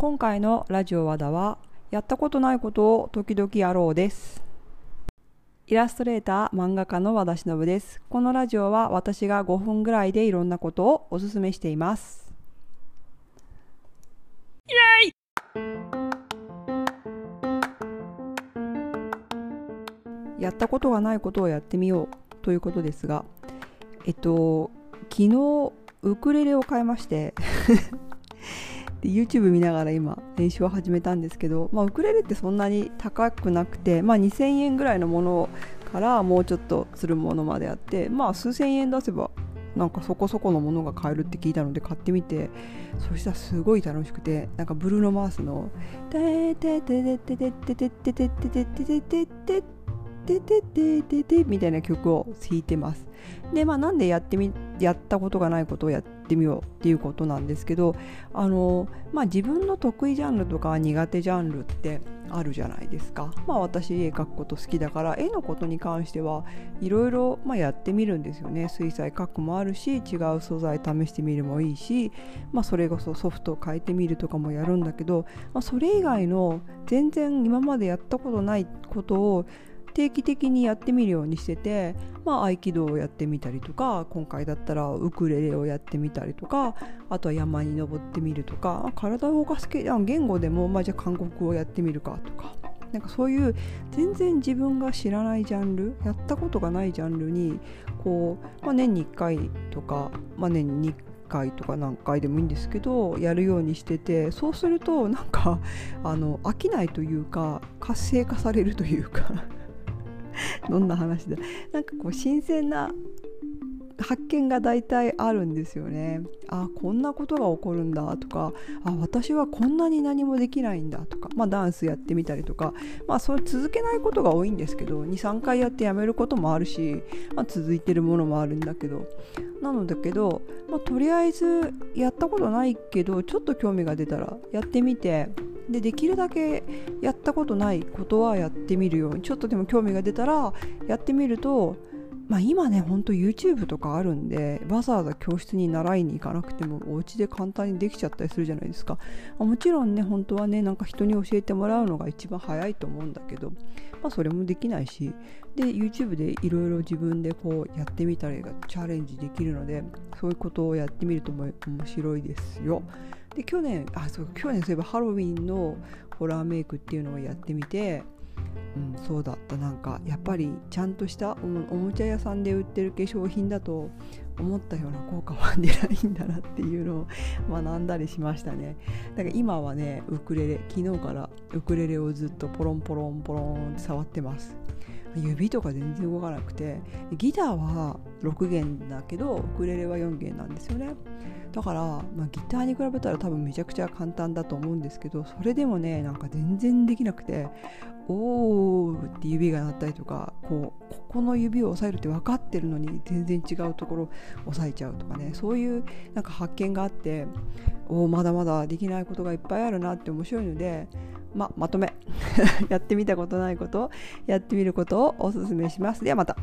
今回のラジオ和田はやったことないことを時々やろうです。イラストレーター漫画家の和田忍です。このラジオは私が5分ぐらいでいろんなことをおすすめしています。イエイ！やったことがないことをやってみようということですがえっと昨日ウクレレを買いましてで YouTube 見ながら今練習を始めたんですけど、まあ、ウクレレってそんなに高くなくて、まあ、2000円ぐらいのものからもうちょっとするものまであってまあ数千円出せばなんかそこそこのものが買えるって聞いたので買ってみてそしたらすごい楽しくてなんかブルーノ・マースの「テテテテテテテテテテテテテテテテテテテテテみたいな曲を弾いてます。でまあなんでやってみやったことがないことをやってみようっていうことなんですけどあのまあ自分の得意ジャンルとか苦手ジャンルってあるじゃないですか。まあ私絵描くこと好きだから絵のことに関してはいろいろやってみるんですよね。水彩描くもあるし違う素材試してみるもいいしまあそれこそソフトを変えてみるとかもやるんだけど、まあ、それ以外の全然今までやったことないことを定期的にやってみるようにしてて、まあ、合気道をやってみたりとか今回だったらウクレレをやってみたりとかあとは山に登ってみるとか体を動かす系言語でも、まあ、じゃあ韓国語をやってみるかとか。なんかそういう全然自分が知らないジャンルやったことがないジャンルにこう、まあ、年に1回とか、まあ、年に2回とか何回でもいいんですけどやるようにしててそうするとなんかあの飽きないというか活性化されるというか。どんな話だ。なんかこう新鮮な発見が大体あるんですよね。あこんなことが起こるんだ。とかあ私はこんなに何もできないんだ。とか、まあ、ダンスやってみたりとか、まあ、それ続けないことが多いんですけど23回やってやめることもあるし、まあ、続いてるものもあるんだけど。なのだけど、まあ、とりあえずやったことないけどちょっと興味が出たらやってみてでできるだけやったことないことはやってみるようにちょっとでも興味が出たらやってみるとまあ、今ねほんと YouTube とかあるんでわざわざ教室に習いに行かなくてもお家で簡単にできちゃったりするじゃないですか。もちろんね本当はねなんか人に教えてもらうのが一番早いと思うんだけど、まあ、それもできないしで YouTube でいろいろ自分でこうやってみたりチャレンジできるのでそういうことをやってみるとも面白いですよ。で去年あそう去年そういえばハロウィンのホラーメイクっていうのをやってみてうん、そうだった。なんかやっぱりちゃんとしたおもちゃ屋さんで売ってる化粧品だと思ったような効果は出ないんだなっていうのを学んだりしましたね。だから今はねウクレレ昨日からウクレレをずっとポロンポロンポロンって触ってます。指とか全然動かなくてギターは6弦だけどウクレレは4弦なんですよね。だから、まあ、ギターに比べたら多分めちゃくちゃ簡単だと思うんですけどそれでもねなんか全然できなくておーって指が鳴ったりとかこうここの指を押さえるって分かってるのに全然違うところ押さえちゃうとかねそういうなんか発見があっておまだまだできないことがいっぱいあるなって面白いのでままとめ。やってみたことないことをやってみることをおすすめします。ではまた。